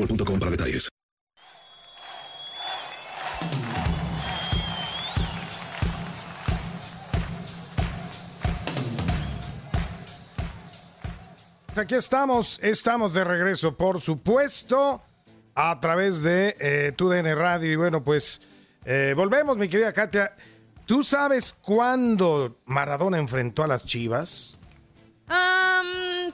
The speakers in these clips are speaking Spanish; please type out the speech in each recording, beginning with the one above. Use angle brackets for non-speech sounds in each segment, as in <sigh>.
boostmobile.com para detalles. Aquí estamos, estamos de regreso, por supuesto, a través de eh, TUDN Radio. Y bueno, pues eh, volvemos, mi querida Katia. ¿Tú sabes cuándo Maradona enfrentó a las Chivas? Am,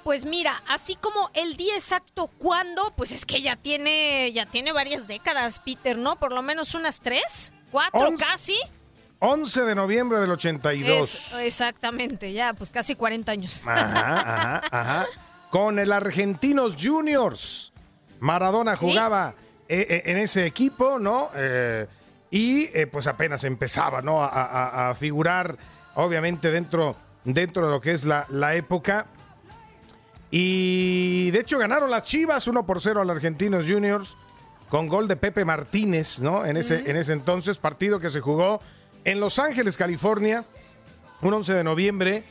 pues mira, así como el día exacto cuándo, pues es que ya tiene, ya tiene varias décadas, Peter, ¿no? Por lo menos unas tres, cuatro Once. casi. 11 de noviembre del 82. Es- exactamente, ya, pues casi 40 años. Ajá, ajá, ajá. Con el Argentinos Juniors. Maradona jugaba eh, eh, en ese equipo, ¿no? Eh, y eh, pues apenas empezaba, ¿no? A, a- a figurar, obviamente, dentro, dentro de lo que es la, la época. Y de hecho ganaron las Chivas 1 por 0 al Argentinos Juniors con gol de Pepe Martínez, ¿no? En ese, en ese entonces, partido que se jugó en Los Ángeles, California, un 11 de noviembre,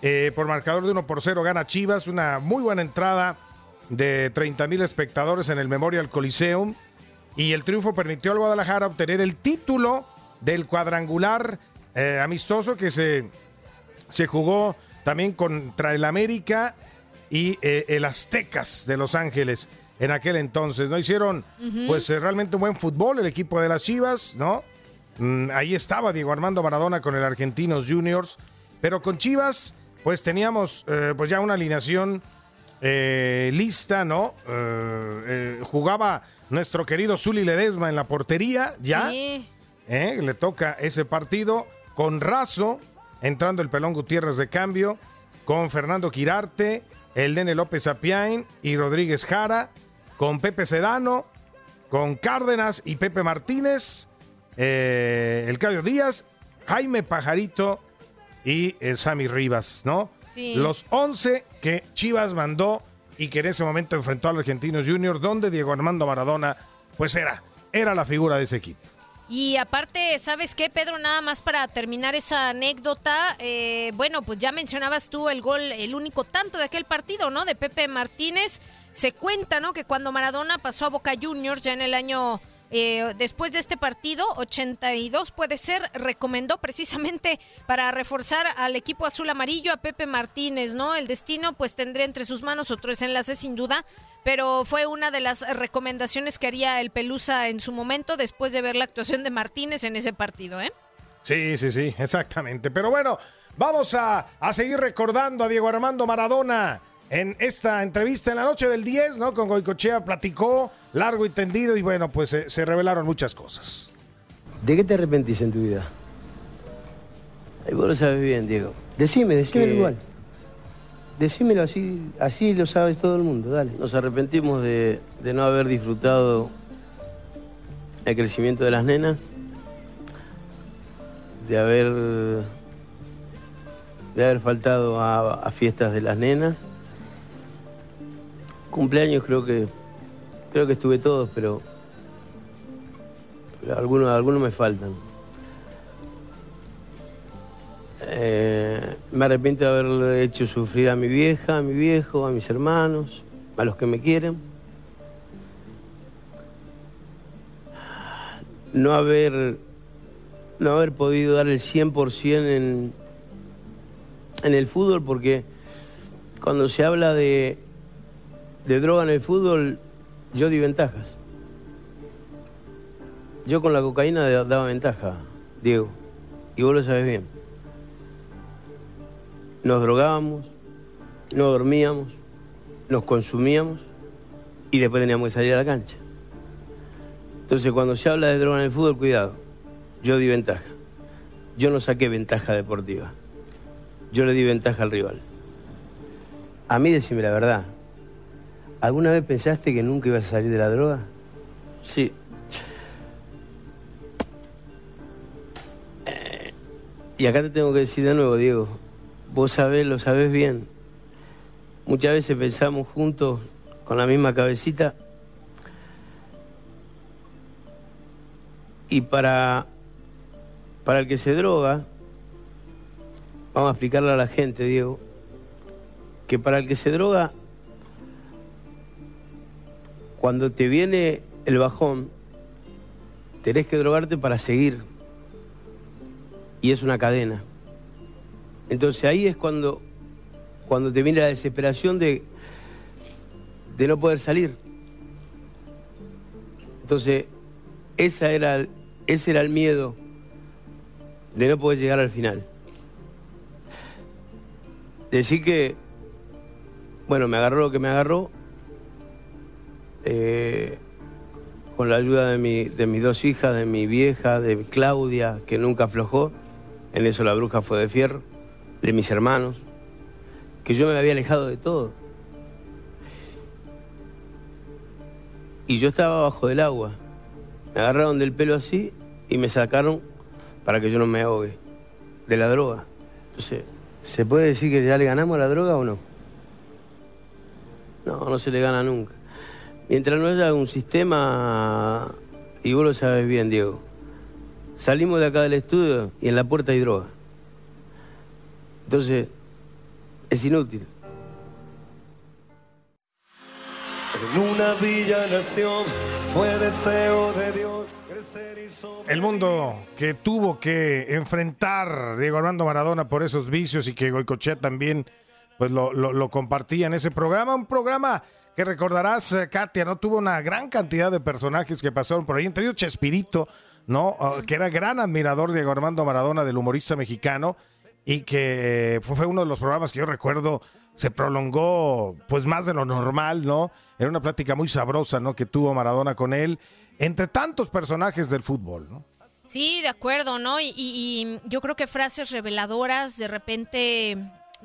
eh, por marcador de 1 por 0 gana Chivas, una muy buena entrada de 30 mil espectadores en el Memorial Coliseum. Y el triunfo permitió al Guadalajara obtener el título del cuadrangular eh, amistoso que se, se jugó también contra el América y eh, el Aztecas de Los Ángeles en aquel entonces. ¿no? Hicieron pues eh, realmente un buen fútbol el equipo de las Chivas, ¿no? Mm, ahí estaba Diego Armando Maradona con el Argentinos Juniors, pero con Chivas pues teníamos eh, pues ya una alineación lista, ¿no? Jugaba nuestro querido Zuli Ledesma en la portería, ya. Sí. Le toca ese partido con Razo, entrando el Pelón Gutiérrez de cambio, con Fernando Quirarte, el Nene López Apiain y Rodríguez Jara, con Pepe Sedano, con Cárdenas y Pepe Martínez, eh, el Cayo Díaz, Jaime Pajarito y el Sammy Rivas, ¿no? Sí. Los 11 que Chivas mandó y que en ese momento enfrentó al Argentinos Juniors, donde Diego Armando Maradona, pues era, era la figura de ese equipo. Y aparte, ¿sabes qué, Pedro? Nada más para terminar esa anécdota, eh, bueno, pues ya mencionabas tú el gol, el único tanto de aquel partido, ¿no? De Pepe Martínez. Se cuenta, ¿no? Que cuando Maradona pasó a Boca Juniors ya en el año, eh, después de este partido, 82 puede ser, recomendó precisamente para reforzar al equipo azul amarillo a Pepe Martínez, ¿no? El destino pues tendría entre sus manos otro desenlace sin duda, pero fue una de las recomendaciones que haría el Pelusa en su momento después de ver la actuación de Martínez en ese partido, ¿eh? Sí, sí, sí, exactamente. Pero bueno, vamos a, a seguir recordando a Diego Armando Maradona en esta entrevista en la noche del 10, ¿no? Con Goicochea platicó largo y tendido y bueno, pues se, se revelaron muchas cosas. ¿De qué te arrepentís en tu vida? Ahí vos lo sabes bien, Diego. Decime, decímelo Que- igual. Decímelo así, así lo sabes todo el mundo, dale. Nos arrepentimos de, de no haber disfrutado el crecimiento de las nenas, de haber, de haber faltado a, a fiestas de las nenas. Cumpleaños creo que, creo que estuve todos, pero, algunos, algunos me faltan. Eh, me arrepiento de haber hecho sufrir a mi vieja, a mi viejo, a mis hermanos, a los que me quieren. No haber, no haber podido dar el 100% en, en el fútbol porque cuando se habla de, de droga en el fútbol, yo di ventajas. Yo con la cocaína da- daba ventaja, Diego, y vos lo sabes bien nos drogábamos, no dormíamos, nos consumíamos y después teníamos que salir a la cancha. Entonces cuando se habla de droga en el fútbol, cuidado, yo di ventaja. Yo no saqué ventaja deportiva. Yo le di ventaja al rival. A mí decime la verdad. ¿Alguna vez pensaste que nunca ibas a salir de la droga? Sí. Eh, Y acá te tengo que decir de nuevo, Diego, vos sabés, lo sabés bien. Muchas veces pensamos juntos con la misma cabecita y para, para el que se droga, vamos a explicarle a la gente, Diego, que para el que se droga, cuando te viene el bajón, tenés que drogarte para seguir. Y es una cadena. Entonces ahí es cuando, cuando te viene la desesperación de, de no poder salir. Entonces, esa era, ese era el miedo de no poder llegar al final. Decir que, bueno, me agarró lo que me agarró, eh, con la ayuda de, mi, de mis dos hijas, de mi vieja, de Claudia, que nunca aflojó, en eso la bruja fue de fierro de mis hermanos, que yo me había alejado de todo. Y yo estaba bajo del agua. Me agarraron del pelo así y me sacaron para que yo no me ahogue de la droga. Entonces, ¿se puede decir que ya le ganamos la droga o no? No, no se le gana nunca. Mientras no haya un sistema, y vos lo sabes bien, Diego, salimos de acá del estudio y en la puerta hay droga. Entonces, es inútil. En una villa nación fue deseo de Dios crecer y El mundo que tuvo que enfrentar Diego Armando Maradona por esos vicios y que Goicochea también pues lo, lo- lo compartía en ese programa. Un programa que recordarás, eh, Katia, ¿no? Tuvo una gran cantidad de personajes que pasaron por ahí, entre ellos Chespirito, ¿no? Ah, que era gran admirador de Diego Armando Maradona, del humorista mexicano, y que fue, fue uno de los programas que yo recuerdo se prolongó pues más de lo normal, ¿no? Era una plática muy sabrosa, ¿no? Que tuvo Maradona con él, entre tantos personajes del fútbol, ¿no? Sí, de acuerdo, ¿no? Y, y- y yo creo que frases reveladoras, de repente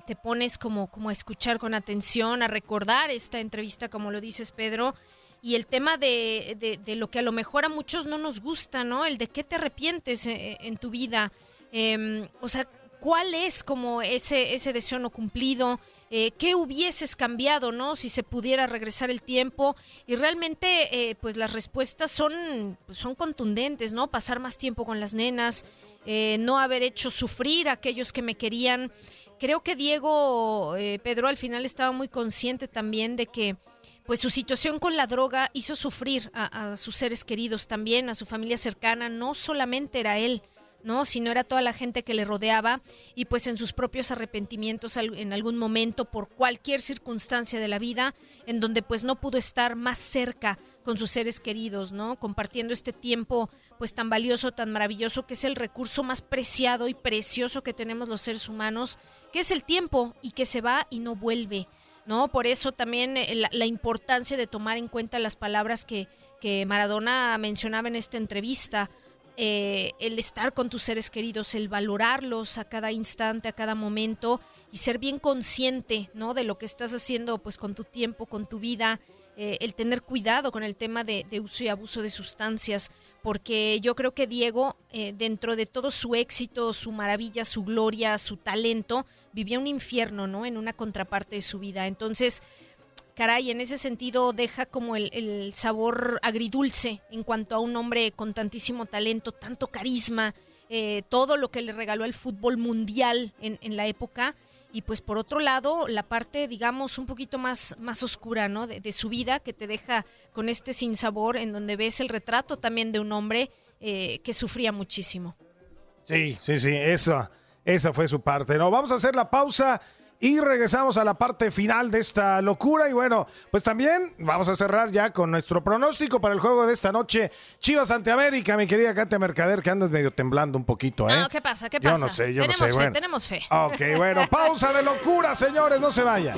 te pones como, como a escuchar con atención, a recordar esta entrevista, como lo dices, Pedro. Y el tema de, de- lo que a lo mejor a muchos no nos gusta, ¿no? El de qué te arrepientes eh, en tu vida. Eh, o sea, ¿cuál es como ese, ese deseo no cumplido? Eh, ¿Qué hubieses cambiado, no? Si se pudiera regresar el tiempo. Y realmente, eh, pues las respuestas son, pues, son contundentes, ¿no? Pasar más tiempo con las nenas, eh, no haber hecho sufrir a aquellos que me querían. Creo que Diego, eh, Pedro, al final estaba muy consciente también de que pues su situación con la droga hizo sufrir a, a sus seres queridos también, a su familia cercana, no solamente era él, ¿no? Sino era toda la gente que le rodeaba y pues en sus propios arrepentimientos en algún momento por cualquier circunstancia de la vida en donde pues no pudo estar más cerca con sus seres queridos, ¿no? Compartiendo este tiempo pues tan valioso, tan maravilloso que es el recurso más preciado y precioso que tenemos los seres humanos, que es el tiempo y que se va y no vuelve. ¿no? Por eso también eh, la, la importancia de tomar en cuenta las palabras que, que Maradona mencionaba en esta entrevista. Eh, el estar con tus seres queridos, el valorarlos a cada instante, a cada momento y ser bien consciente, ¿no? De lo que estás haciendo, pues, con tu tiempo, con tu vida, eh, el tener cuidado con el tema de, uso y abuso de sustancias, porque yo creo que Diego, eh, dentro de todo su éxito, su maravilla, su gloria, su talento, vivía un infierno, ¿no? En una contraparte de su vida. Entonces, caray, en ese sentido deja como el, sabor agridulce en cuanto a un hombre con tantísimo talento, tanto carisma, eh, todo lo que le regaló el fútbol mundial en, en la época. Y pues por otro lado, la parte, digamos, un poquito más, más oscura, ¿no? De, de su vida, que te deja con este sinsabor, en donde ves el retrato también de un hombre eh, que sufría muchísimo. Sí, sí, sí, esa, esa fue su parte. No, vamos a hacer la pausa y regresamos a la parte final de esta locura. Y bueno, pues también vamos a cerrar ya con nuestro pronóstico para el juego de esta noche. Chivas ante América, mi querida Katia Mercader, que andas medio temblando un poquito, ¿eh? No, ¿qué pasa? ¿Qué Yo pasa? no sé, yo no tenemos sé, fe, bueno. tenemos fe. Ok, bueno, <laughs> pausa de locura, señores, no se vayan.